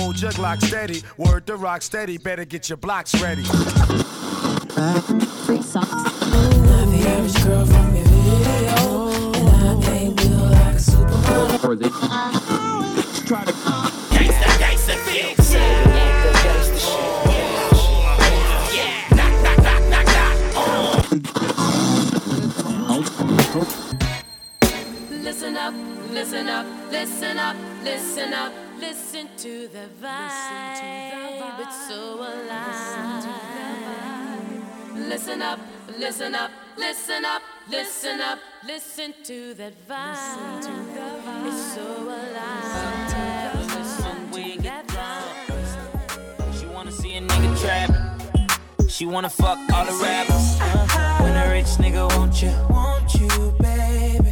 Hold your Glock steady. Word to rock steady, better get your blocks ready. Free socks. Not the average girl from your video, and I ain't built like a supermodel. try to the vibe. It's so alive. Listen up, listen up, listen up, listen up, listen to that vibe. It's so alive. Listen, get drunk. She wanna see a nigga trap. She wanna fuck all the rappers. When a rich nigga want you, want you, baby.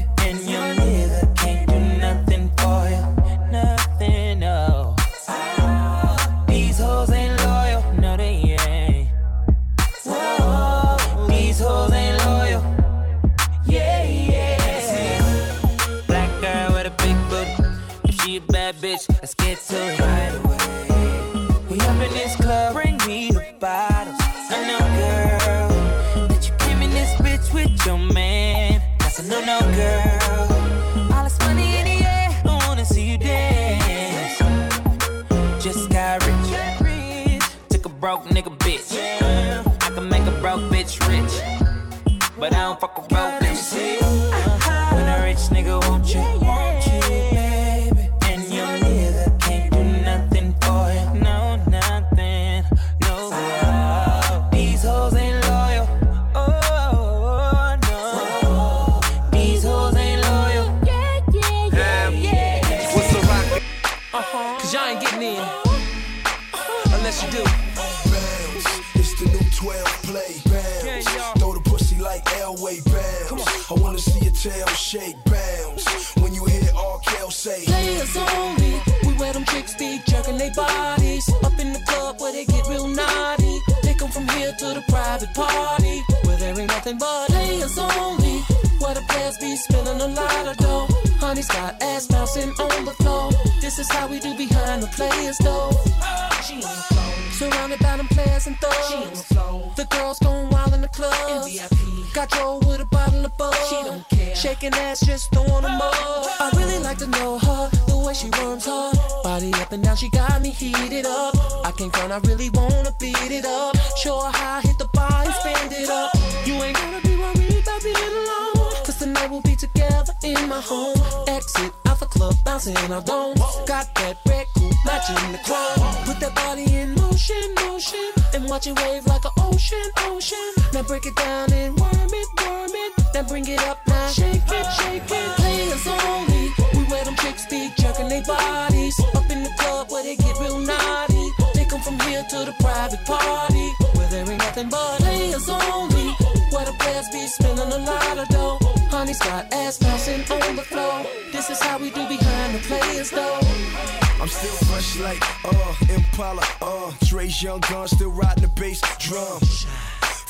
I'm still fresh like, uh, Impala, uh, Dre's young gun, still riding the bass drum.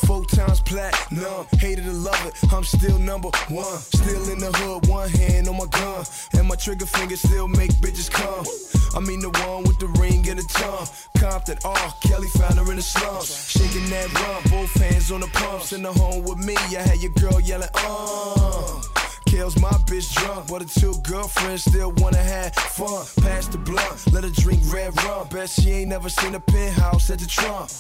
Four times platinum, hated to love it, I'm still number one. Still in the hood, one hand on my gun, and my trigger finger still make bitches come. I mean the one with the ring and the tongue. Compton, R. Kelly found her in the slums, shaking that rump, both hands on the pumps. In the home with me, I had your girl yelling, uh. Kale's my bitch drunk, but her two girlfriends still wanna have fun. Pass the blunt, let her drink red rum. Bet she ain't never seen a penthouse at the Trump.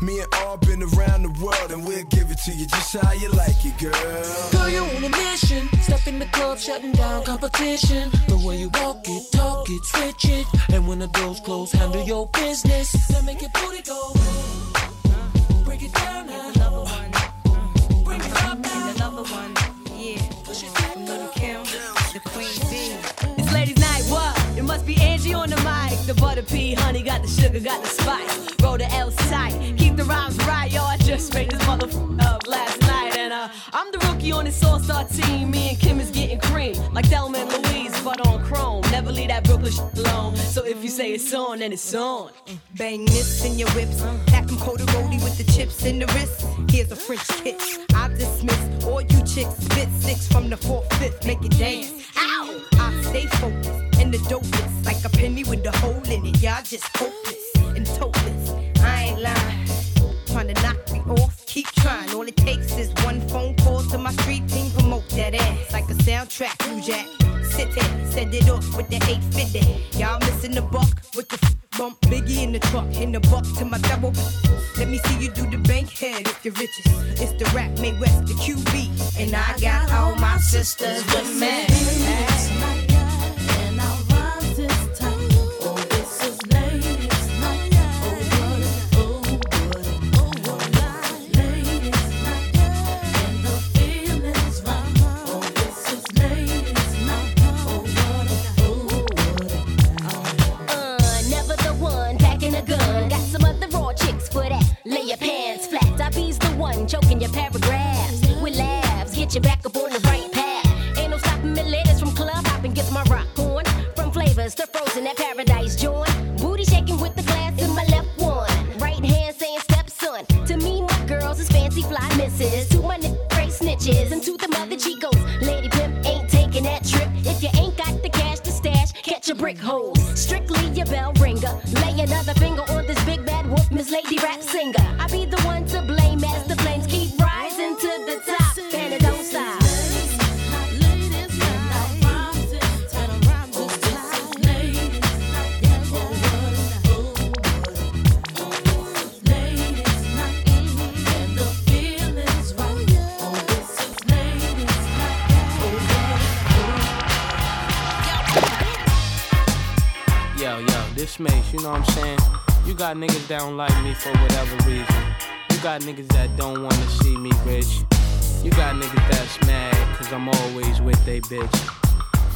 Me and all been around the world, and we'll give it to you just how you like it, girl. Girl, you on a mission. Step in the club, shutting down competition. The way you walk it, talk it, switch it. And when the doors close, handle your business. Then make it booty go. Break it down now. Bring it up now. On the mic. The butter pea, honey, got the sugar, got the spice. Roll the L tight, keep the rhymes right, yo. I just made this motherfucker up last night, and uh, I'm the rookie on this all-star team. Me and Kim is getting cream, like Thelma and Louise, but on chrome. Never leave that Alone. So if you say it's on, then it's on. Bang this in your whips. Pack them roly with the chips in the wrist. Here's a French kiss. I dismiss all you chicks. Spit six from the fourth, fifth. Make it dance. Ow! I stay focused and the dopest. Like a penny with a hole in it. Y'all just hopeless and topless. I ain't lying. Trying to knock me off. Keep trying. All it takes is one phone call to my street team. Promote that ass like a soundtrack. New Jack. Sit there, send it off with the 850. Y'all missing the buck with the f- bump. Biggie in the truck, in the buck to my double. Let me see you do the bank head if you're richest. It's the rap Mae West, the QB. And I got all my sisters with me.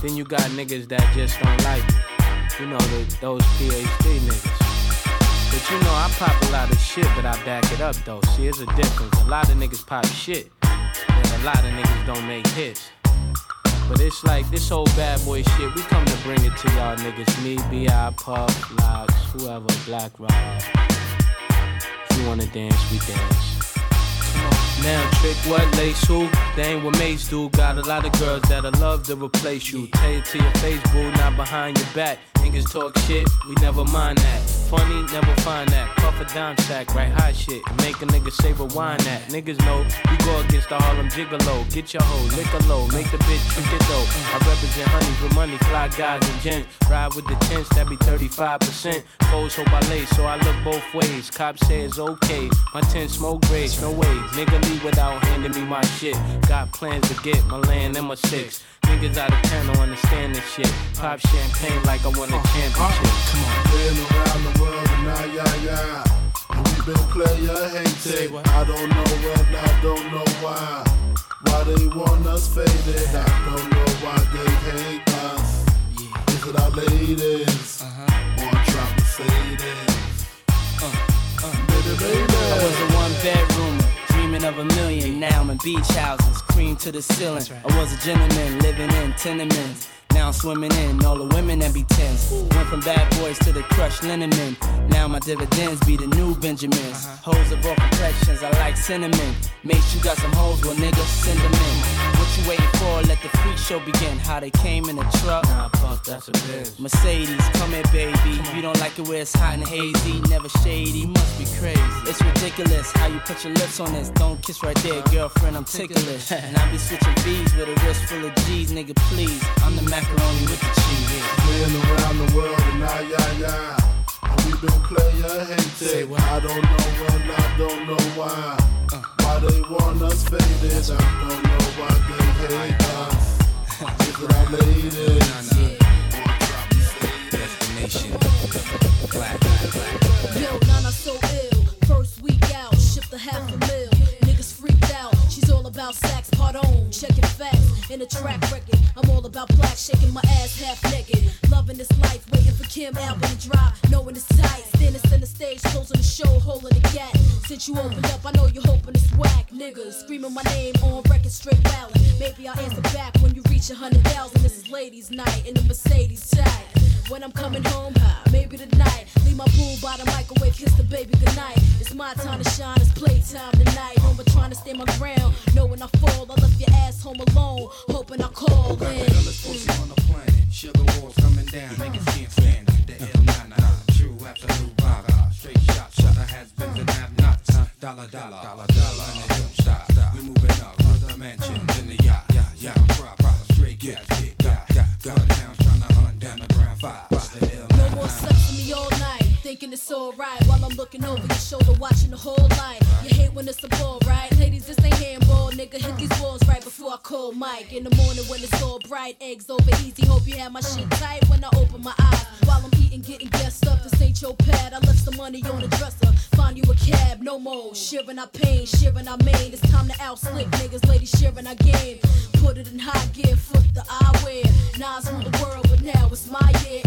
Then you got niggas that just don't like me. You know, the, those PhD niggas. But you know, I pop a lot of shit, but I back it up though. See, there's a difference. A lot of niggas pop shit, and a lot of niggas don't make hits. But it's like this whole bad boy shit, we come to bring it to y'all niggas. Me, B.I., Puff, Lox, whoever, Black Rob. If you wanna dance, we dance. Now, trick what, lace who? They ain't what Mase do. Got a lot of girls that'll love to replace you. Tell it to your face, boo, not behind your back. Niggas talk shit, we never mind that. Funny, never find that. Puff a dime sack, right hot shit. Make a nigga say rewind that. Niggas know you go against the Harlem Gigolo. Get your hoe, lick a low, make the bitch trick it though. I represent honeys with money, fly guys and gents. Ride with the tents, that be 35%. Foes hope I lay, so I look both ways. Cops say it's okay. My tent smoke grades, no way. Nigga leave without handing me my shit. Got plans to get my land and my six. Niggas out of town don't understand this shit. Pop champagne like I won a championship. Come on. Been around the world and now, yeah, yeah. We been player hated. I don't know when, I don't know why. Why they want us faded. I don't know why they hate us. Is it our ladies? Or trap Mercedes? Baby, baby. I was a one bedroom, dreaming of a million. Now I'm in beach houses, cream to the ceiling. I was a gentleman living in tenements. Now I'm swimming in all the women that be tens. Went from bad boys to the crushed linen men. Now my dividends be the new Benjamins. Uh-huh. Hoes of all complexions, I like cinnamon. Make sure you got some hoes, well niggas send them in. What you waiting for? Let the freak show begin. How they came in a truck. Nah, fuck, that's a bitch. Mercedes, come here, baby. You don't like it where it's hot and hazy, never shady. Must be crazy. It's ridiculous how you put your lips on this. Don't kiss right there, girlfriend. I'm ticklish. and I be switching V's with a wrist full of G's, nigga. Please, I'm the macaroni with the cheese. Been around the world and I, I, I. We been player hated. I don't know when, I don't know why. Uh. Why they want us faded, I don't know why they hate us. It's our ladies. Nah, nah. Destination. Black, black, black. Yo, Nana so ill. First week out, shift the half a mil. She's all about sex, part on checking facts in a track record. I'm all about black, shaking my ass half naked. Loving this life, waiting for Kim album to drop, knowing it's tight. Standing center stage, closing the show, holding the gap. Since you opened up, I know you're hoping it's whack. Niggas screaming my name on record, straight rally. Maybe I'll answer back when you reach a hundred thousand. This is ladies' night in the Mercedes tag. When I'm coming home, maybe tonight. Leave my pool by the microwave, kiss the baby goodnight. It's my time to shine, it's playtime tonight. Home, but trying to stay my ground. Knowing I fall, I left your ass home alone. Hoping I call in. Pussy on the planet, sugar walls coming down, In the morning when it's all bright, eggs over easy. Hope you have my shit tight when I open my eyes. While I'm eating, getting guessed up. This ain't your pad. I left some money on the dresser. Find you a cab, no more. Sharing our pain, sharing our main. It's time to outslick niggas, ladies sharing our game. Put it in high gear, foot the eyewear. Nas rule the world, but now it's my year.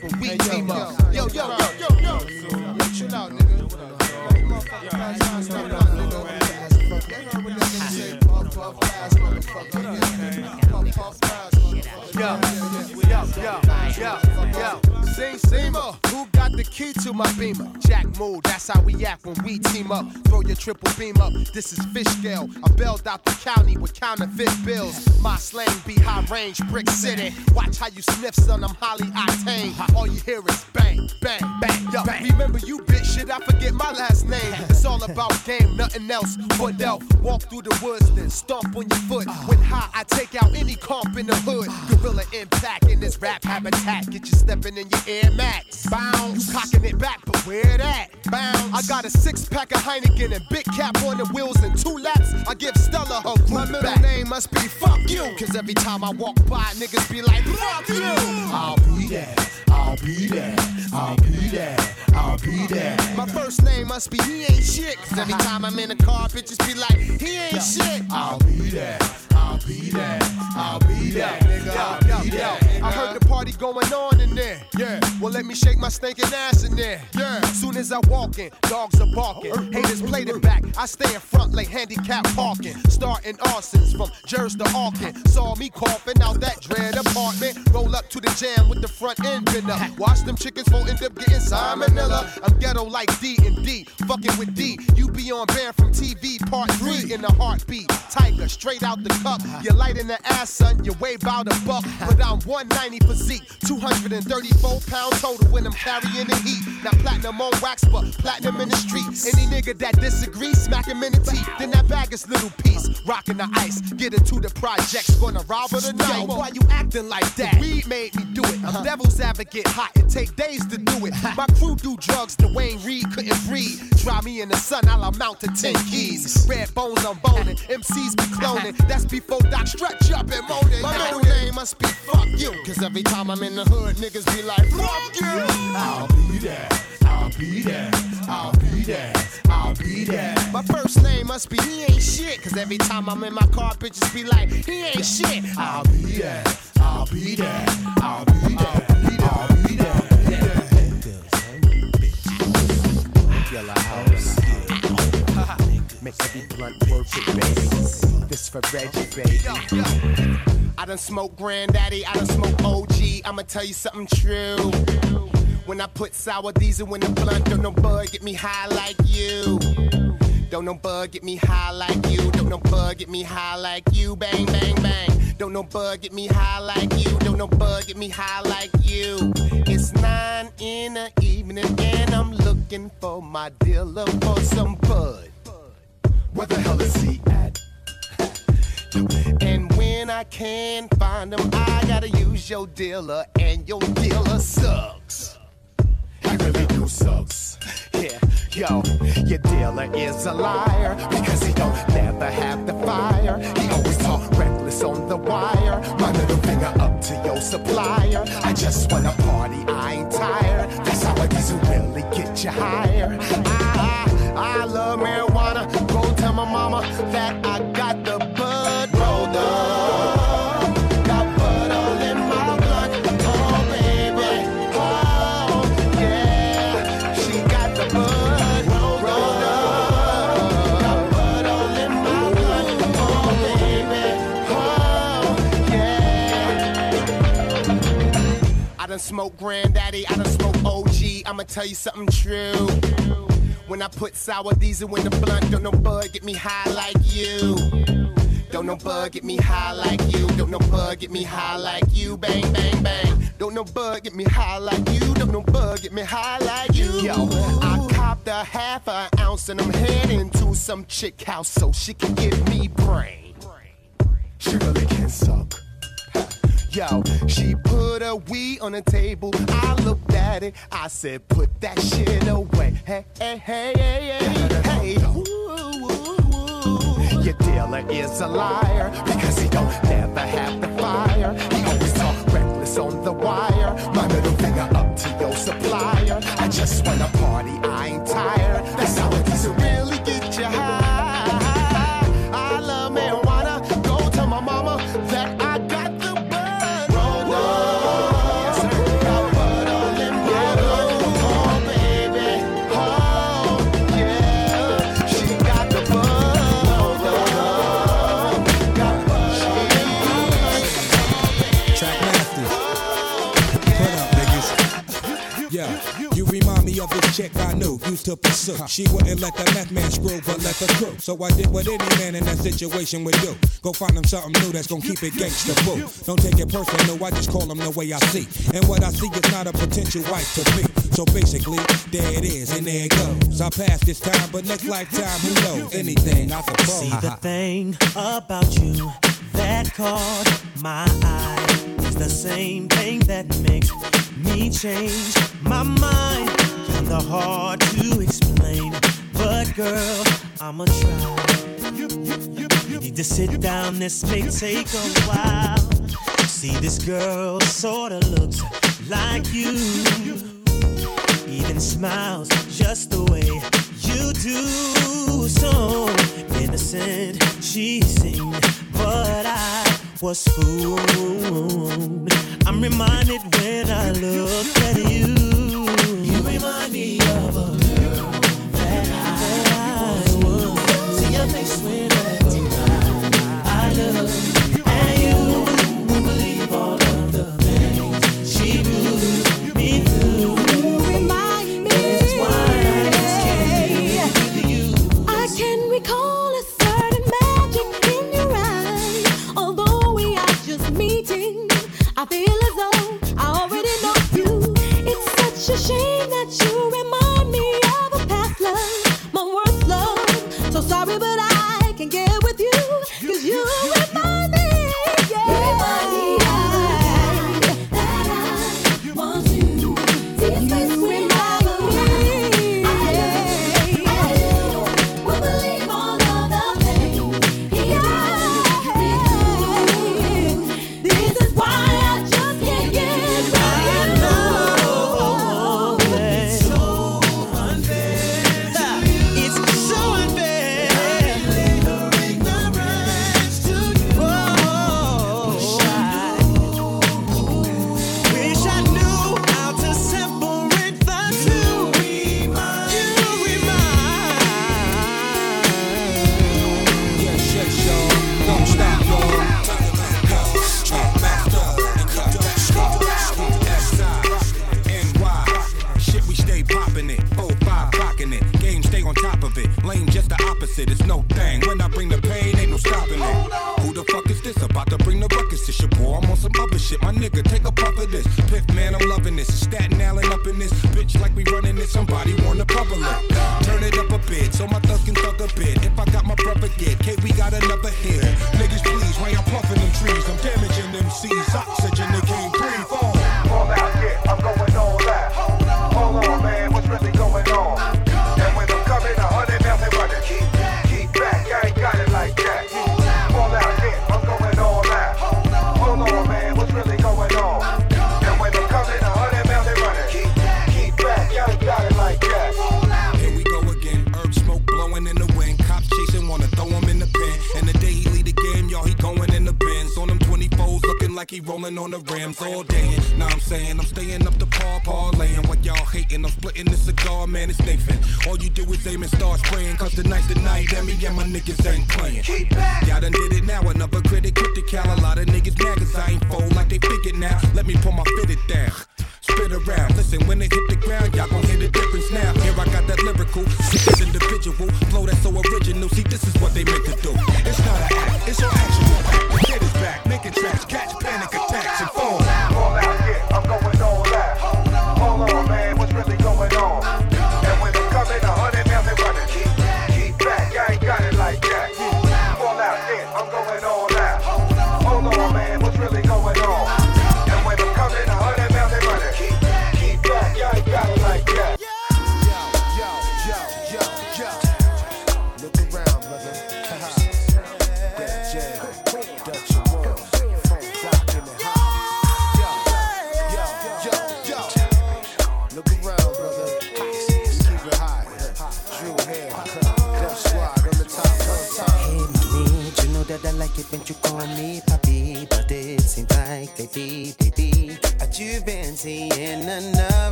How we. Yo, up. Throw your triple beam up, this is fish scale. I bailed out the county with counterfeit bills. My slang be high range, brick city. Watch how you sniff, son, I'm highly octane. All you hear is bang, bang, bang. Yo, remember you bitch shit, I forget my last name. It's all about game, nothing else. Fidel, walk through the woods, then stomp on your foot. When high, I take out any comp in the hood. Gorilla impact in this rap habitat. Get you stepping in your Air Max. Bounce, you cocking it back, but where that? Bounce. I got a six pack of Heineken and big cap on the wheels and two laps. I give Stella her group My middle name must be fuck you. Cause every time I walk by, niggas be like, fuck you. I'll be there. I'll be there. I'll be there. I'll be there. My first name must be he ain't shit. Cause every time I'm in a car, bitches be like, he ain't shit. I'll be there. I'll be there. I'll be there. Nigga, I'll be there. I heard the party going on in there. Yeah. Well, let me shake my stinking ass in there. Yeah. Soon as I walk in, dogs are barking. Haters played it back. I stay in front like handicap parking. Starting arsons from Jersey to Oakland. Saw me coughing out that dread apartment. Roll up to the jam with the front end bent up. Watch them chickens for end up getting salmonella. I'm ghetto like D and D. Fucking with D. You be on bear from TV part three in a heartbeat. Tiger straight out the cup. You're light in the ass, son. You weigh about a buck. But I'm 190 physique. 234 pound total when I'm carrying the heat. Now platinum on wax, but platinum in the streets. Any nigga that disagrees, smack him in the teeth. Then that bag is little piece. Rocking the ice. Get it to the projects. Gonna rob her tonight. Yo, why you acting like that? Weed made me do it. I'm uh-huh. devil's advocate hot. It take days to do it. My crew do drugs the Wayne Reed couldn't breathe. Try me in the sun, I'll amount to 10 keys. Red bones, I'm boning. MCs be cloning. That's before Doc stretch up and moaning. My middle name must be fuck you. Cause every time I'm in the hood, niggas be like, fuck you. I'll be there. I'll be there. I'll be there. I'll be there. My first name must be he ain't shit. Cause every time I'm in my car, bitches be like, he ain't shit. I'll be there. I'll be there. I'll be there. I'll be there. Yellow house. Make every blunt work it, baby. This for Reggie, baby. I done smoke granddaddy, I done smoke OG. I'ma tell you something true. When I put sour diesel in the blunt, don't no bud get me high like you. Don't no bug get me high like you. Don't no bug get me high like you. Bang, bang, bang. Don't no bug get me high like you. Don't no bug get me high like you. It's nine in the evening and I'm looking for my dealer for some bud. Where the hell is he at? And I I can't find them, I gotta use your dealer, and your dealer sucks. He really do sucks. Yeah, yo, your dealer is a liar because he don't never have the fire. He always talk reckless on the wire. My middle finger up to your supplier. I just wanna party, I ain't tired. That's how it is to really get you higher. I, I love marijuana. Smoked granddaddy, I done smoked OG. I'ma tell you something true. When I put sour diesel in the blunt, don't no bud get me high like you. Don't no bug get me high like you. Don't no bug get me high like you. Bang, bang, bang. Don't no bug get me high like you. Don't no bug get me high like you. Yo, I copped a half an ounce and I'm heading to some chick house so she can give me brain. She really can suck. Yo, she put a weed on the table. I looked at it. I said, put that shit away. Hey, hey, hey, hey, hey, hey. Your dealer is a liar because he don't never have the fire. He always talk reckless on the wire. My middle finger up to your supplier. I just wanna party, I ain't I knew, used to pursue. She wouldn't let the meth man screw, but let the crew. So I did what any man in that situation would do. Go find him something new that's gonna keep it gangsta boo. Don't take it personal, I just call him the way I see. And what I see is not a potential wife to be. So basically, there it is, and there it goes. I passed this time, but next lifetime, who knows? Anything, I suppose. See the thing about you that caught my eye is the same thing that makes me change my mind. Kinda hard to explain, but girl, I'ma try. You need to sit down, this may take a while. See, this girl sorta looks like you even smiles just the way you do. So innocent she seemed, but I was fooled. I'm reminded when I look at you. You remind me of a girl that I face I look at you. Won't believe all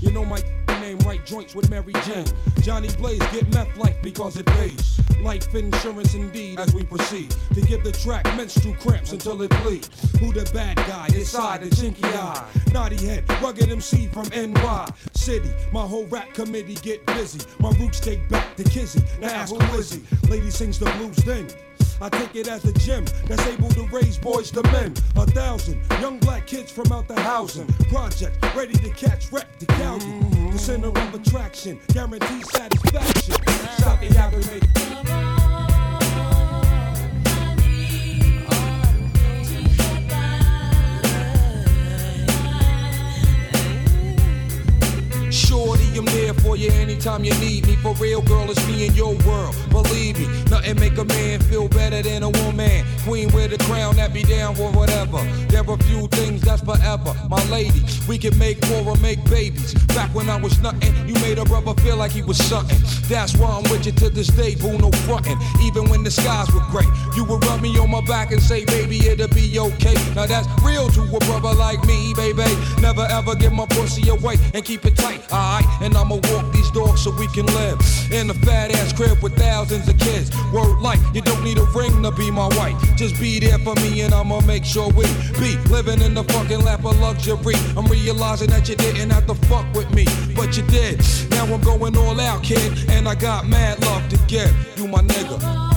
You know my name, right joints with Mary Jane. Johnny Blaze get meth like because it pays. Life insurance indeed as we proceed to give the track menstrual cramps until it bleeds. Who the bad guy? Inside the chinky eye. Naughty head, rugged MC from NY City. My whole rap committee get busy. My roots take back to Kizzy. Now ask who is he? Lady sings the blues then. I take it as a gym that's able to raise boys to men. A thousand young black kids from out the housing project, ready to catch wreck to Calgary. The center of attraction, guaranteed satisfaction. Stop the average. I'm there for you anytime you need me. For real, girl, it's me in your world. Believe me, nothing make a man feel better than a woman. Queen with a crown that be down for whatever. There are few things that's forever. My lady, we can make more or make babies. Back when I was nothing, you made a brother feel like he was something. That's why I'm with you to this day, boo, no frontin'. Even when the skies were gray, you would rub me on my back and say, baby, it'll be okay. Now that's real to a brother like me, baby. Never ever give my pussy away and keep it tight, alright? And I'ma walk these dogs so we can live in a fat ass crib with thousands of kids. Word life, you don't need a ring to be my wife. Just be there for me and I'ma make sure we be living in the fucking lap of luxury. I'm realizing that you didn't have to fuck with me, but you did. Now I'm going all out, kid, and I got mad love to give. You my nigga.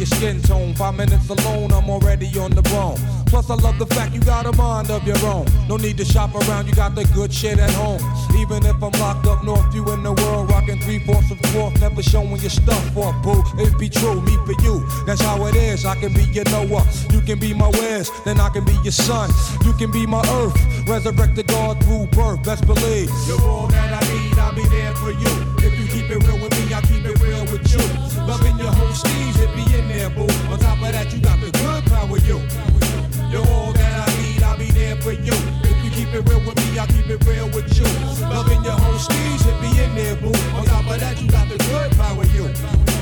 Your skin tone. Five minutes alone, I'm already on the bone. Plus, I love the fact you got a mind of your own. No need to shop around, you got the good shit at home. Even if I'm locked up north, you in the world, rocking three fourths of fourth, never showing your stuff off, boo. It be true, me for you. That's how it is. I can be your Noah, you can be my Wes, then I can be your son. You can be my earth, resurrected God through birth. Best believe you're all that I need. I'll be there for you. If you keep it real with me, I'll keep it real with you. Loving your whole steez, it be in there, boo. On top of that, you got the good power, you. You're all that I need, I'll be there for you. If you keep it real with me, I'll keep it real with you. Loving your whole steez, it be in there, boo. On top of that, you got the good power, you.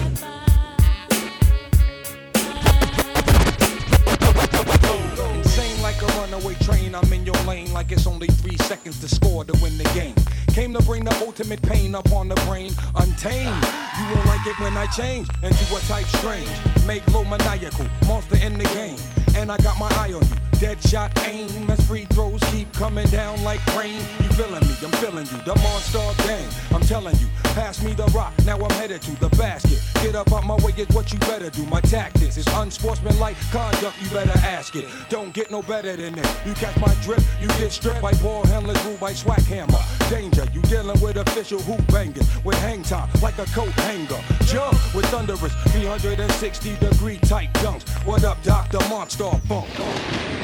Like a runaway train, I'm in your lane like it's only three seconds to score to win the game. Came to bring the ultimate pain upon the brain, untamed. You won't like it when I change into a type strange. Make low maniacal, monster in the game. And I got my eye on you. Dead shot aim as free throws keep coming down like rain. You feeling me? I'm feeling you. The monster game. I'm telling you. Pass me the rock. Now I'm headed to the basket. Get up out my way is what you better do. My tactics is unsportsmanlike conduct. You better ask it. Don't get no better than this. You catch my drip, you get stripped by ball handlers, ruled by swag hammer. Danger, you dealing with official hoop bangers with hang time like a coat hanger. Jump with thunderous 360 degree tight dunks. What up, Dr. Monster Funk?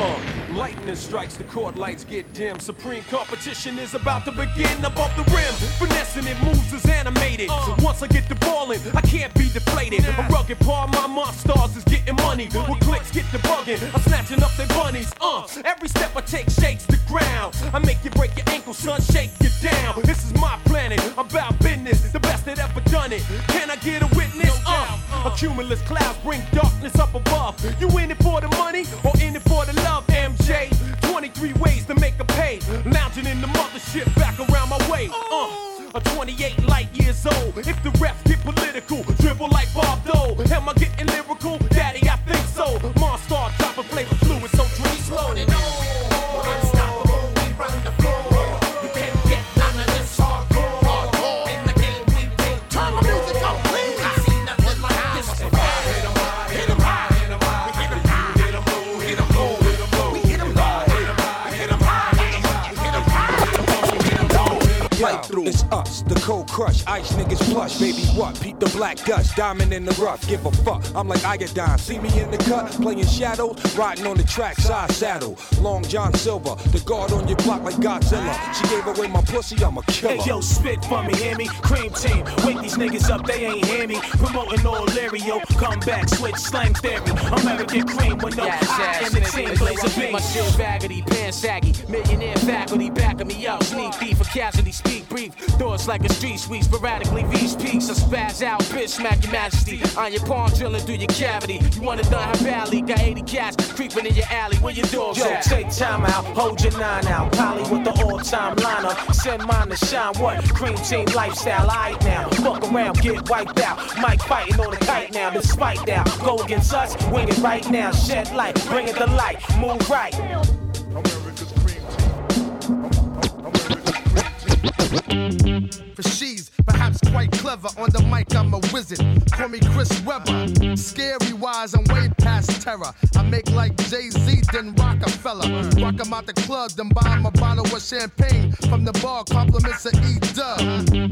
Uh, Lightning strikes, the court lights get dim. Supreme competition is about to begin above the rim. Finessing it moves is animated. Once I get the ball in, I can't be deflated. A rugged part of my monsters is getting money. With clicks get the bugging, I'm snatching up their bunnies. Uh, every step I take shakes the ground. I make you break your ankle, son, shake you down. This is my planet, I'm about business. The best that ever done it. Can I get a witness? Uh, a cumulus clouds bring darkness up above. You in it for the money or in it for the love, MJ? 23 ways to make a pay. Lounging in the mothership back around my way. Uh, a 28 light years old. If the refs get political, dribble like Bob Dole. Am I getting lyrical? Daddy, I think so. Monster, drop a flavor fluid, so drink slow. Crush, ice niggas plush, baby what? Peep the black dust, diamond in the rough, give a fuck. I'm like iodine, see me in the cut, playing shadows, riding on the track, side saddle. Long John Silver, the guard on your block like Godzilla. She gave away my pussy, I'm a killer. Hey yo, spit for me, hear me? Cream team, wake these niggas up, they ain't hear me. Promoting all Lario, come back, switch slang theory. American cream with no I in the team, blaze a My beat. shit raggedy, pants saggy. Millionaire faculty backing me up. Sneak thief for casualty, speak brief. Thoughts like a street sweep, sporadically reach peaks. I spaz out, bitch, smack your majesty. On your palm, drilling through your cavity. You wanna know how badly? Got 80 cats creeping in your alley. Where your dogs Yo, at? take time out, hold your nine out. Polly with the all-time liner. Send mine to shine. What? Cream team lifestyle, I now. Fuck around, get wiped out. Mike fighting on the kite now. Despite that, go against us, wing it right now. Shed light, bring it to light, move right. For she's perhaps quite clever. On the mic, I'm a wizard. Call me Chris Webber. Scary wise, I'm way past terror. I make like Jay Z, then Rockefeller. Rock 'em out the club, then buy 'em a bottle of champagne from the bar. Compliments of E Dub.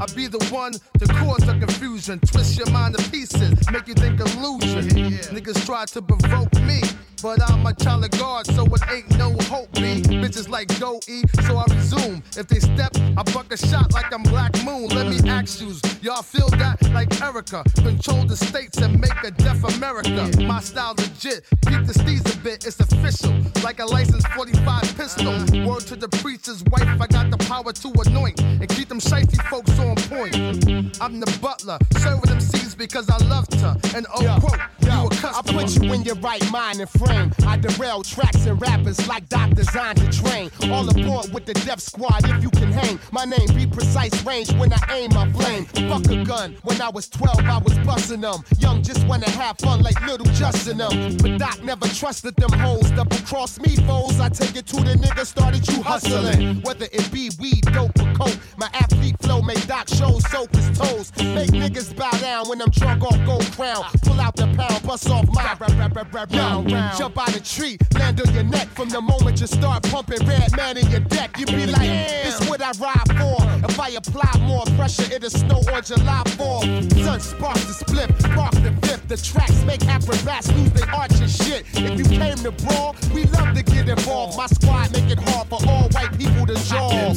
I be the one to cause the confusion. Twist your mind to pieces, make you think illusion. Niggas try to provoke me. But I'm a child of God, so it ain't no hope, me. Bitches like go eat, so I resume. If they step, I buck a shot like I'm Black Moon. Let me ask you, y'all feel that like Erica? Control the states and make a deaf America. My style legit, keep the steez a bit, it's official. Like a licensed 45 pistol. Word to the preacher's wife, I got the power to anoint and keep them shifty folks on point. I'm the butler, serving them seeds because I love to. And oh, quote, customer. I put you in your right mind and frame. I derail tracks and rappers like doctors on to train. All aboard with the Death Squad if you can hang. My name be precise range when I aim my flame. Fuck a gun. When I was 12, I was busting them. Young just wanna have fun like little Justin them. But Doc never trusted them hoes. Double cross me foes. I take it to the nigga started you hustling. Whether it be weed, dope, or coke. My athlete flow make Doc shows soak his toes. Make niggas bow down when I'm drunk off gold crown. Pull out the bust off my rap, rap, rap, rap, round, round. Jump out a tree, land on your neck. From the moment you start pumping Redman in your deck, you be like, this what I ride for. If I apply more pressure, it'll snow on July 4th. Sun sparks the split, spark the fifth. The tracks make acrobats lose their arch and shit. If you came to brawl, we love to get involved. My squad make it hard for all white people to jaw.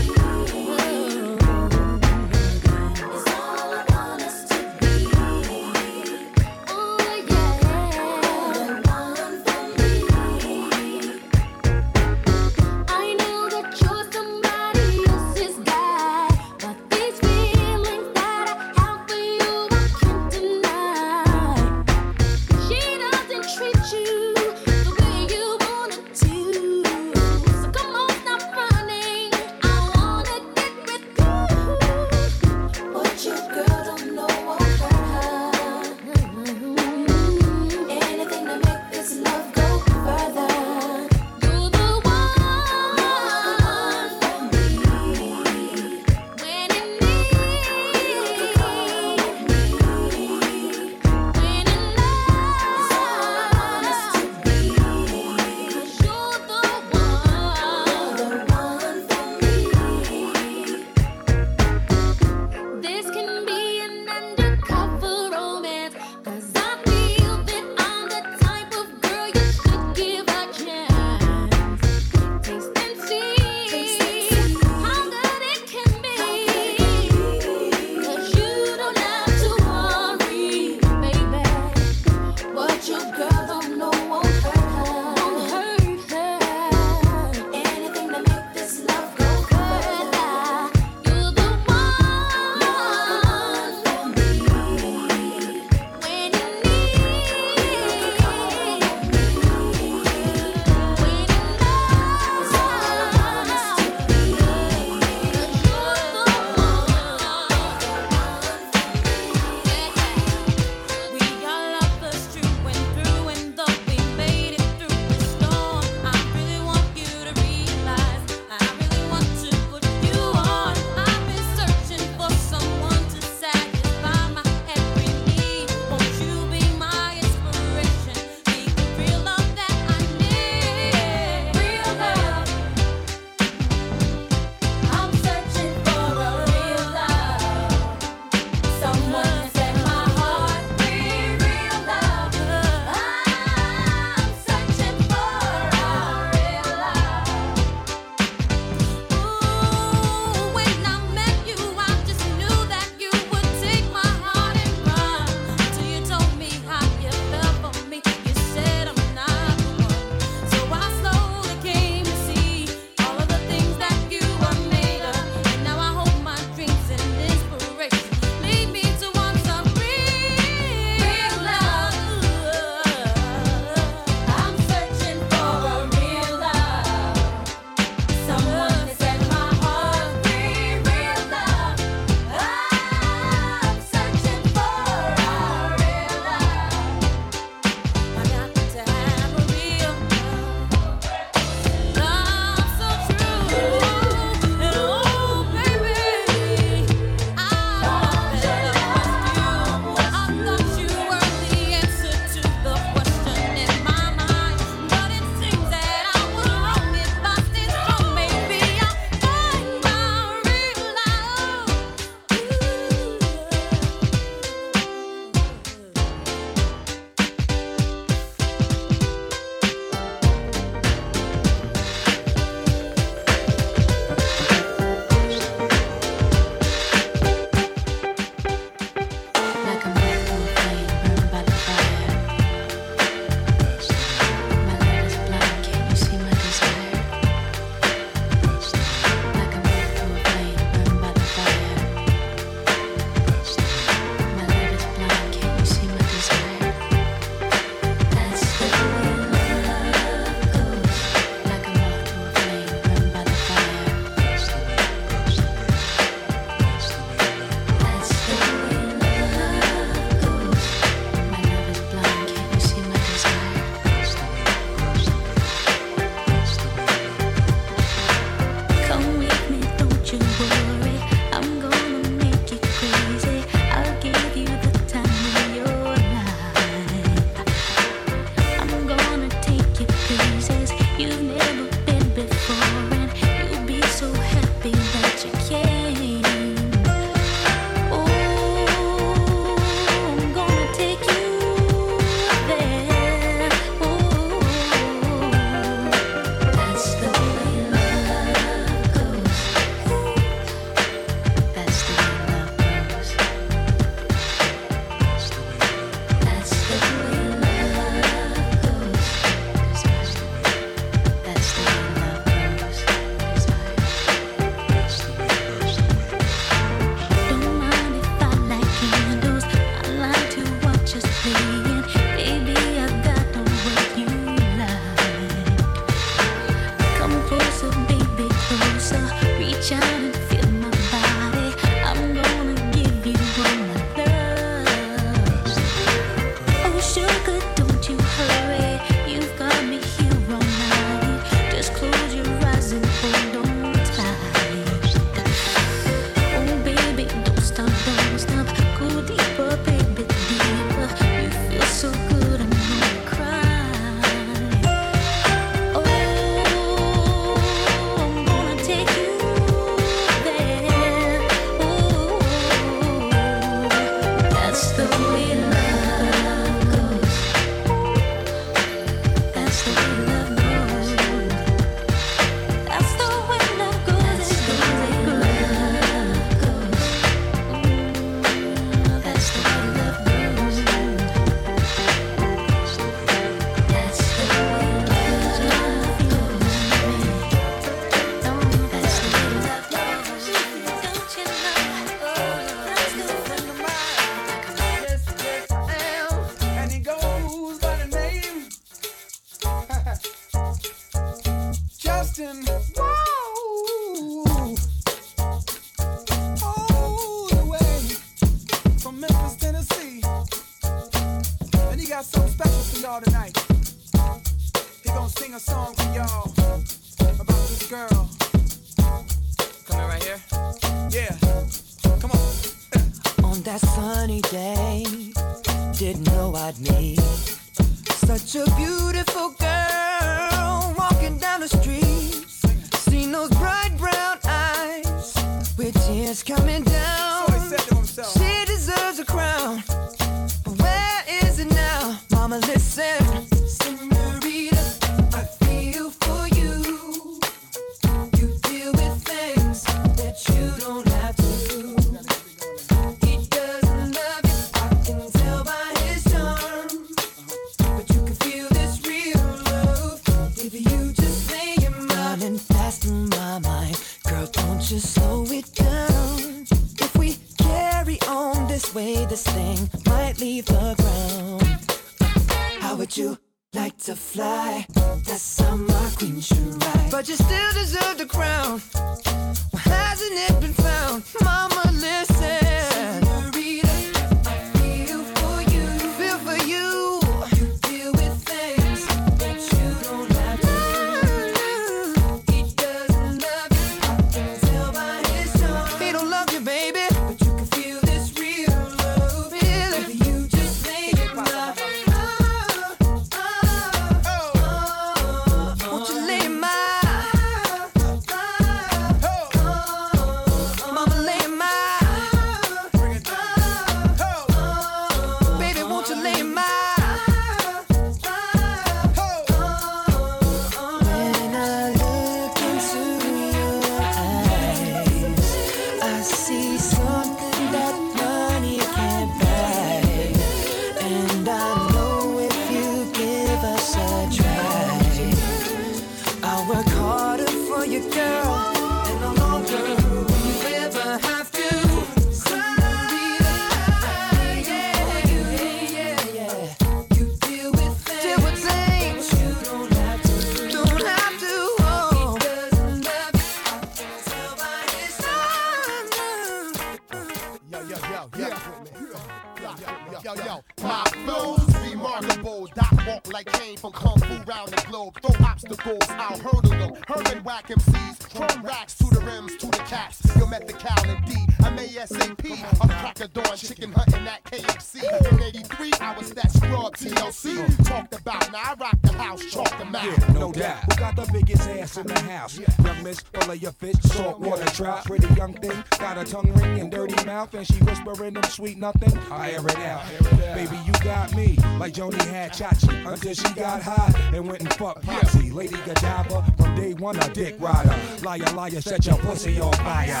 fire, set your pussy on fire.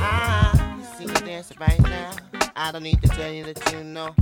Ah, see me dance right now. I don't need to tell you that you know.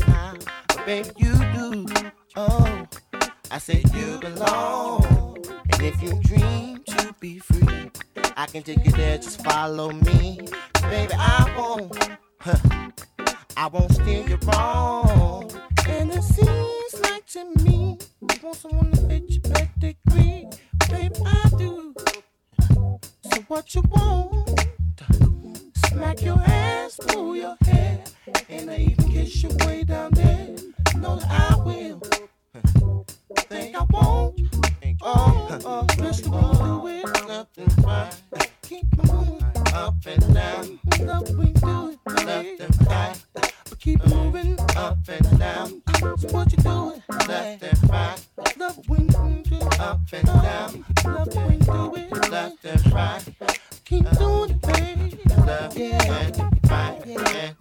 keep moving up and down. That's what you doing, left and right. Love when you do it up and down. Love when you do it left and right. Keep doing it, baby. Left and right.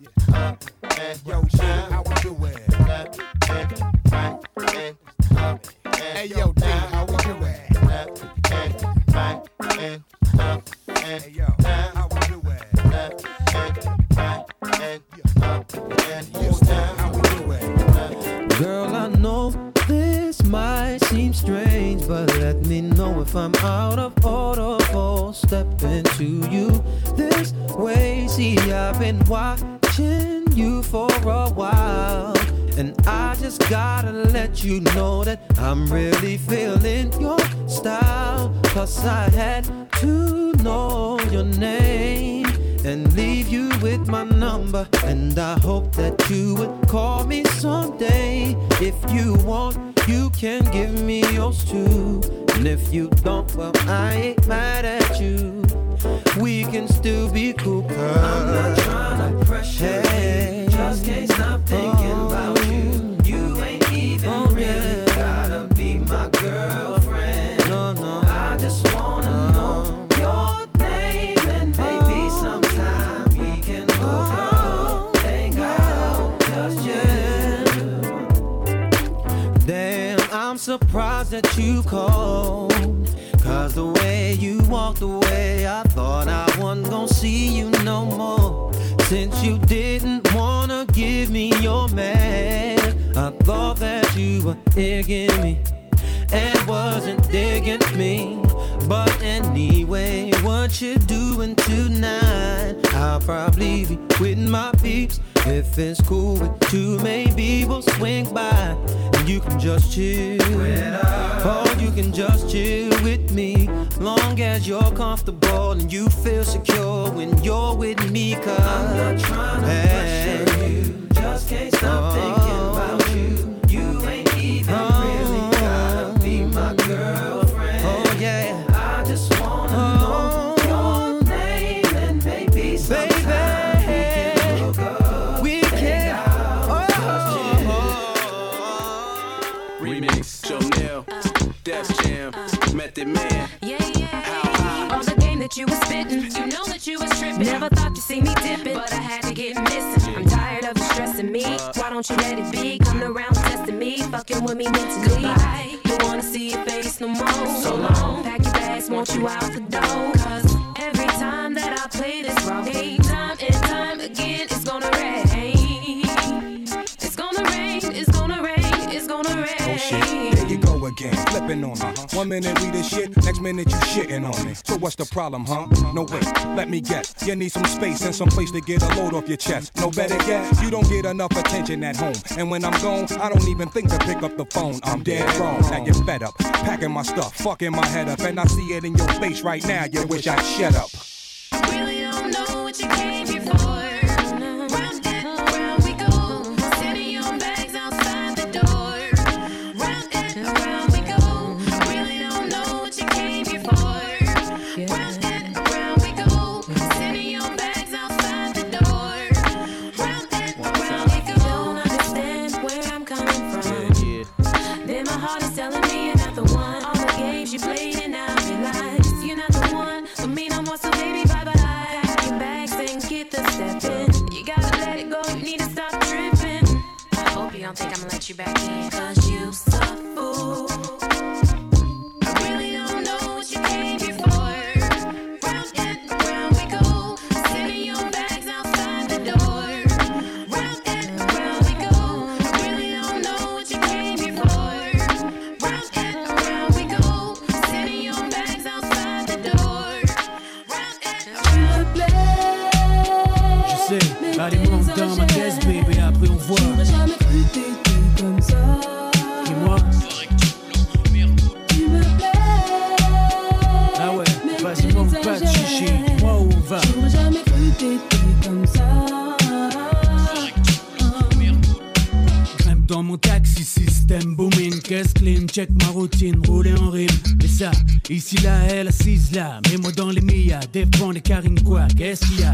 With me, long as you're comfortable and you feel secure when you're with me. Cause I'm not trying to pressure you, just can't stop thinking about. You Method Man. All the game that you was spitting, you know that you was tripping. Never thought to see me dipping, but I had to get missing. I'm tired of you stressing me. Uh. Why don't you let it be? Coming around testing me, fucking with me mentally. Goodbye. Don't wanna see your face no more. So long. Pack your bags, want you out the door. One minute we the shit, next minute you shitting on me. So what's the problem, huh? No wait, let me guess. You need some space and some place to get a load off your chest. No better yet, you don't get enough attention at home. And when I'm gone, I don't even think to pick up the phone. I'm dead wrong. Now you're fed up, packing my stuff, fucking my head up, and I see it in your face right now. You wish I'd shut up. Really don't know what you came check ma routine, rouler en rime. Et ça, ici là, elle assise là, mets-moi dans les millas, défends les carines quoi, qu'est-ce qu'il y a?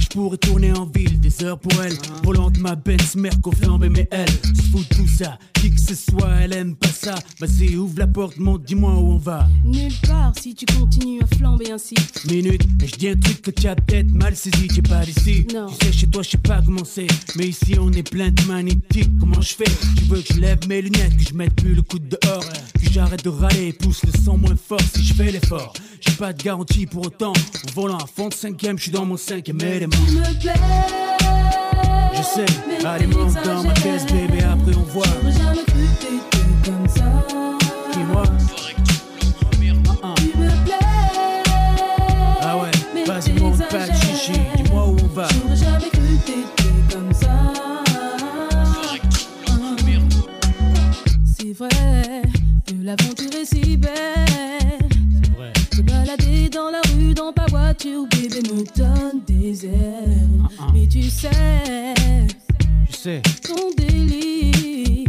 Je pourrais tourner en ville, des heures pour elle, volante ma Benz, Merco flambée, mais elle se fout de tout ça, soit, elle aime pas ça. Vas-y, ouvre la porte, monte, dis-moi où on va. Nulle part si tu continues à flamber ainsi. Minute, je dis un truc que tu as peut-être mal saisi, t'es pas d'ici. Non. Tu sais, chez toi, je sais pas comment c'est. Mais ici, on est plein de magnétiques. Comment je fais? Tu veux que je lève mes lunettes, que je mette plus le coude dehors, que j'arrête de râler, pousse le son moins fort si je fais l'effort. J'ai pas de garantie pour autant. Au volant à fond de cinquième, je suis dans mon cinquième élément. Tu me plais. Je sais, allez monte dans ma caisse bébé après on voit. Jamais cru que comme ça. Qui moi? Ah, ah. ah ouais, vas-y monte pas de chichi, dis-moi où on va. Jamais cru que comme ça. C'est vrai que l'aventure est si belle. Se balader dans la rue, dans ta voiture, bébé me donne des ailes. Uh. Mais tu sais, ton délit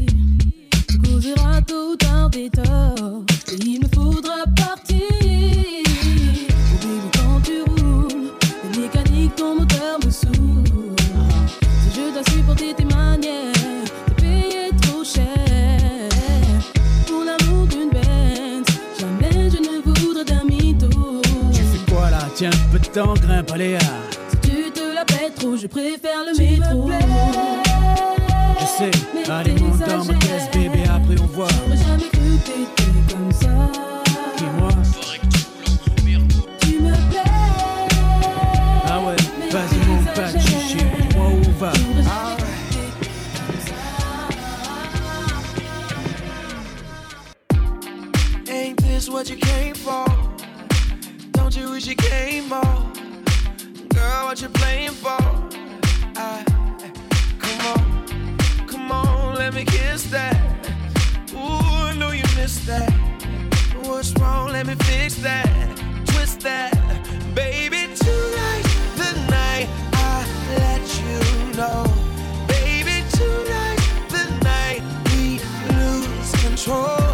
couvrira tôt ou tard des torts. Il me faudra partir. Je dis que quand tu roules, mécanique mécaniques, ton moteur me souffre. Si je dois supporter tes manières, te payé trop cher. Pour l'amour d'une bête, jamais je ne voudrais d'un mytho. Tu sais quoi là, tiens un peu de grimpe, Aléa. Si tu te la pètes trop, je préfère le métro. Je sais, allez monte dans ma caisse bébé après on voit jamais cru t'étais comme ça Et moi Tu me plais Ah ouais, vas-y mon pas de chichi, moi où on va. Ah Ain't this what you came for? Don't you wish you came more? Girl, what you playing for? let me kiss that. Ooh, I know you missed that. What's wrong? Let me fix that. Twist that, baby. Tonight, the night I let you know, baby. Tonight, the night we lose control.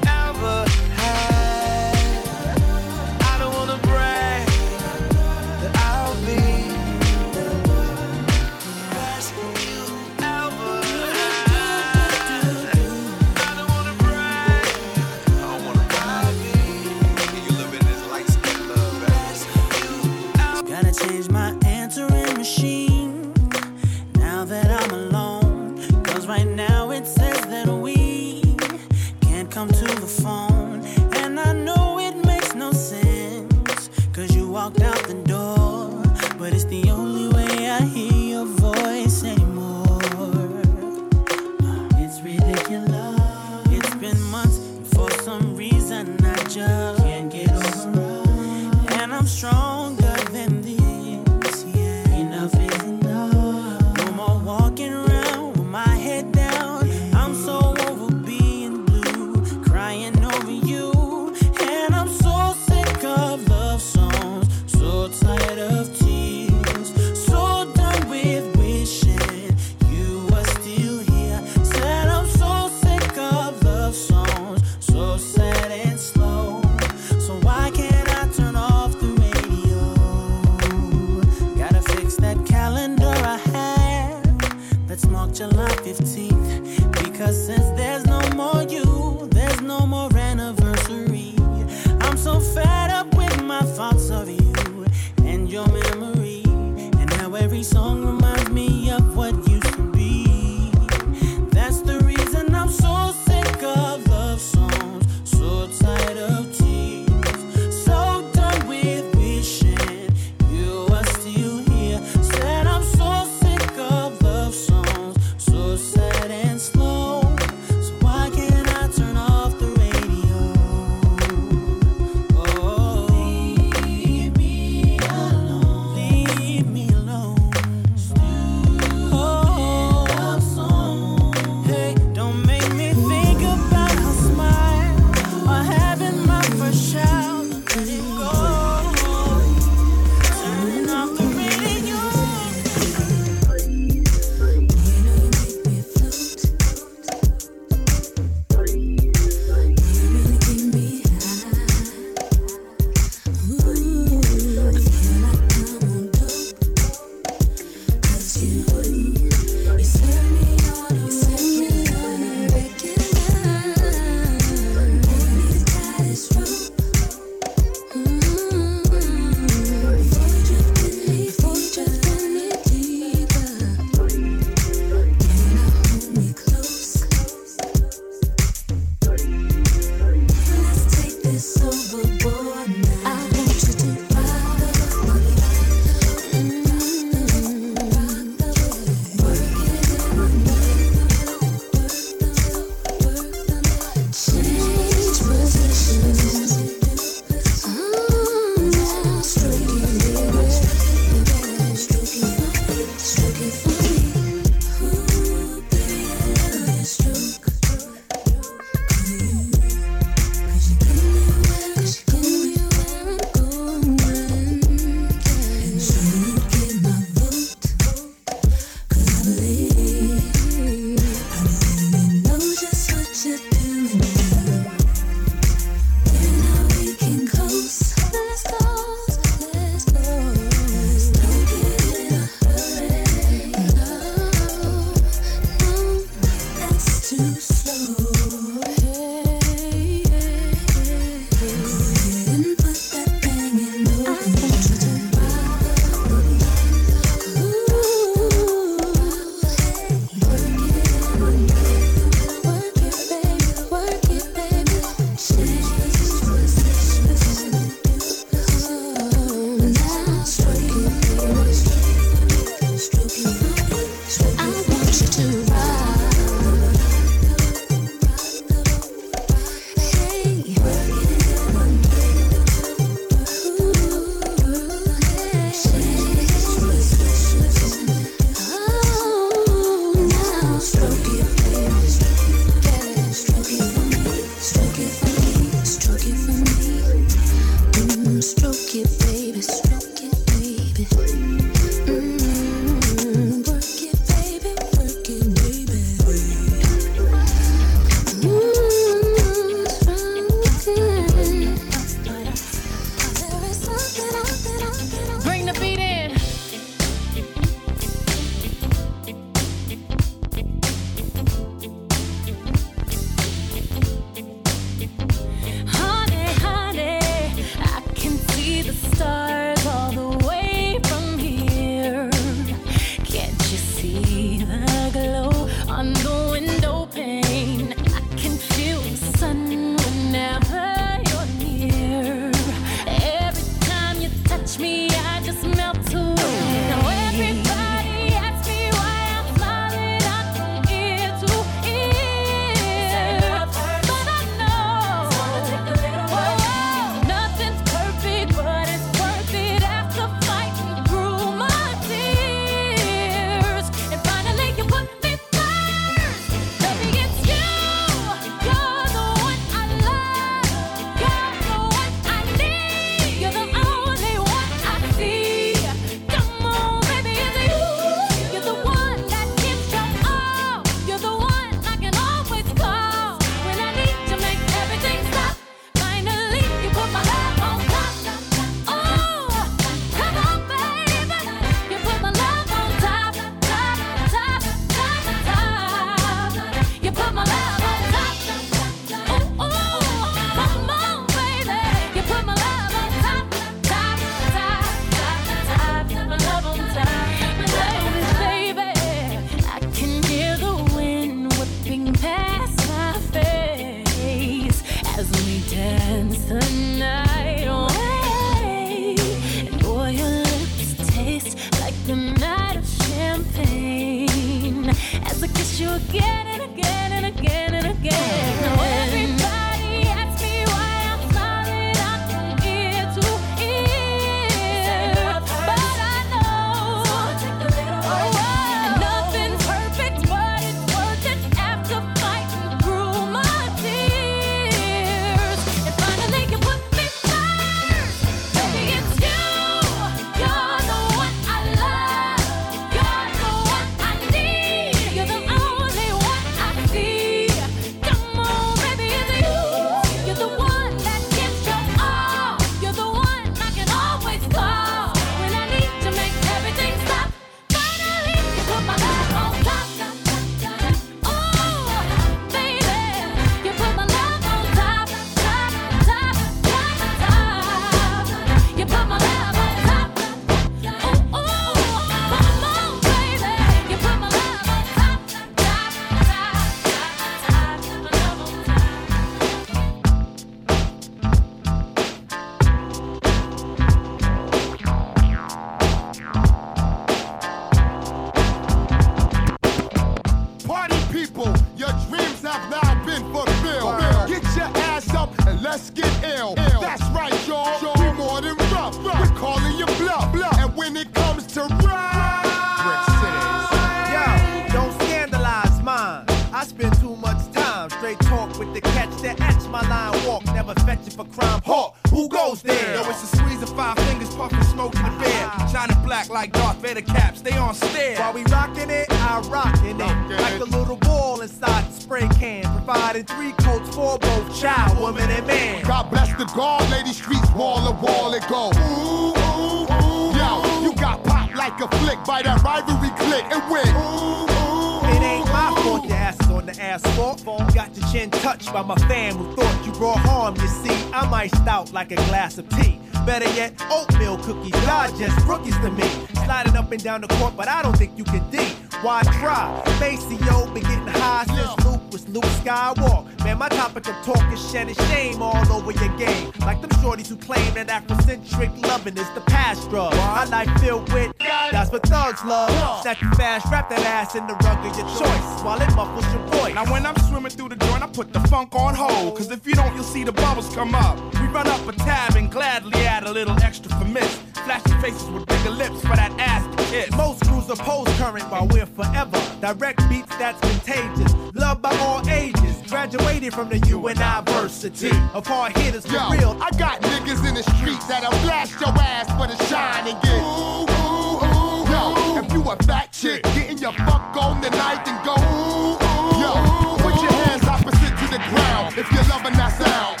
Like Darth Vader caps, stay on stare. While we rockin' it, I rockin' it. Like a little ball inside the spray can. Providing three coats for both child, woman, and man. God bless the guard, lady streets wall to wall it go. Ooh, ooh, ooh. Yo, you got popped like a flick by that rivalry click and win. Ooh, ooh, It ain't my fault is on the asphalt. Got your chin touched by my fam who thought you brought harm. You see, I'm iced out like a glass of tea. Better yet, oatmeal cookies. Y'all just rookies to me. Sliding up and down the court, but I don't think you can D. Why try? Maceo been getting high since Luke was Luke Skywalker. Man, my topic of talk is shedding shame all over your game. Like them shorties who claim that Afrocentric loving is the past drug. My life filled with that's what thugs love. Snap you fast, wrap that ass in the rug of your choice while it muffles your voice. Now when I'm swimming through the joint, I put the funk on hold. Cause if you don't, you'll see the bubbles come up. We run up a tab and gladly add a little extra for miss. Flashy faces with bigger lips for that ass to kiss. Most crews post current while we're forever. Direct beats that's contagious. Loved by all ages. Graduated from the university of hard hitters for Yo, real. I got niggas in the streets that'll blast your ass for the shine and get. Ooh, ooh, ooh. Yo, if you a fat chick, getting your fuck on tonight and go. Ooh, ooh. Yo, put your hands opposite to the ground if you're loving that sound.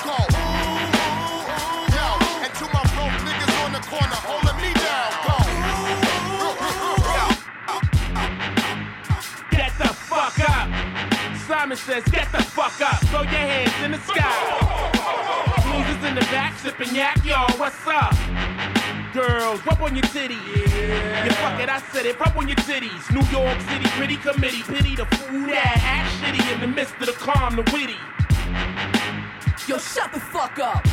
Simon says, get the fuck up. Throw your hands in the sky. Losers in the back sipping yak, yo, what's up? Girls, rub on your titties. Yeah. You fuck it, I said it, rub on your titties. New York City, pretty committee, pity the fool that act shitty in the midst of the calm, the witty. Yo, shut the fuck up.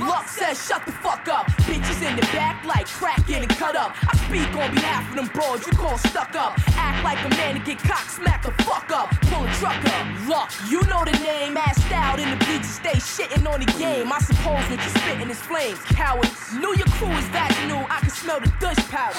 Luck says shut the fuck up. Bitches in the back like crack getting cut up. I speak on behalf of them broads you call stuck up. Act like a man to get cock smack the fuck up. Pull a truck up. Look, you know the name. Assed out in the bleachers, stay shitting on the game. I suppose what you spitting is flames. Cowards. Knew your crew is vaginal. I can smell the Dutch powder.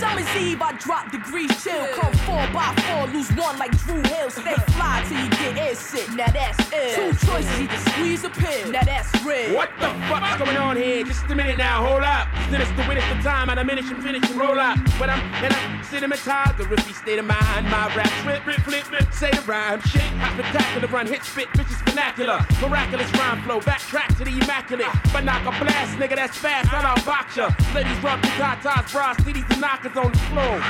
Summer's Eve, I drop degrees chill. Come four by four, lose one like Drew Hill. Stay fly till you get air sick. Now that's it. Two choices, either squeeze or pill. Now that's real. What the fuck's going on here? Just a minute now, hold up. Finish the win, it's the time. I diminish and finish and roll up. When I'm in a cinematized, the riffy state of mind. My rap flip, flip, flip, flip, say the rhyme. Shit, I spectacular run, hit, spit, bitches vernacular. Miraculous rhyme flow, backtrack to the immaculate. But knock a blast, nigga, that's fast. I don't box ya. Ladies rub the tatas, bras, titties, and knockers on the floor.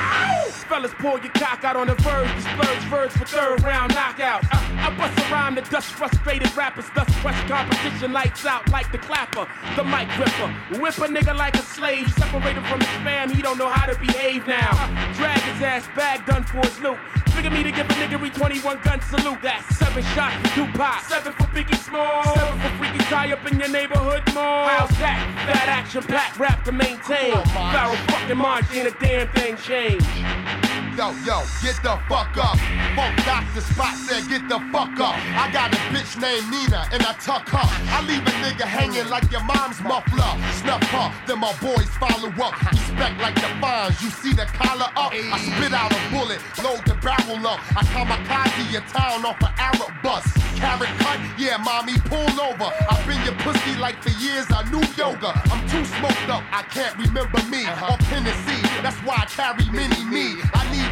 Fellas, pull your cock out on the verge. The splurge verge for third round knockout. I, I bust a rhyme to dust frustrated rappers. Thus crush competition lights out like the clapper. The mic ripper. Whip a nigga like a slave. Separated from his fam, he don't know how to behave now. Drag his ass back, done for his loot. Figure me to give a nigga re 21 gun salute. That's seven shots for Tupac. Seven for Biggie Small. Seven for freaky tie up in your neighborhood mall. How's that? That action packed rap to maintain. Pharoahe fucking Monch ain't a damn thing changed. Yo, yo, get the fuck up. Funk Doctor Spock said, get the fuck up. I got a bitch named Nina and I tuck her. I leave a nigga hanging like your mom's muffler. Snuff her, then my boys follow up. Respect like the fines, you see the collar up. I spit out a bullet, load the barrel up. I kamikaze your town off an Arab bus. Carrot cut, yeah, mommy, pull over. I've been your pussy like for years, I knew yoga. I'm too smoked up, I can't remember me. Uh-huh. Or Tennessee, that's why I carry mini me. I need 50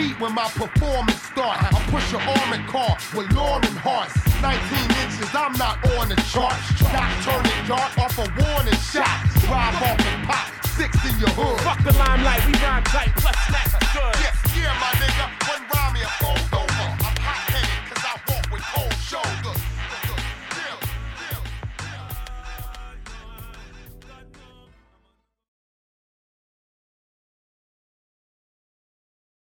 feet when my performance start. I push your arm and car with lawn and hearts. 19 inches, I'm not on the charts. Not turning dark off a warning shot. Drive off and pop six in your hood. Fuck the limelight, we rhyme tight, plus snacks good. Yeah, yeah, my nigga, one rhyme me a fold over. I'm hot headed, cause I walk with cold shoulders.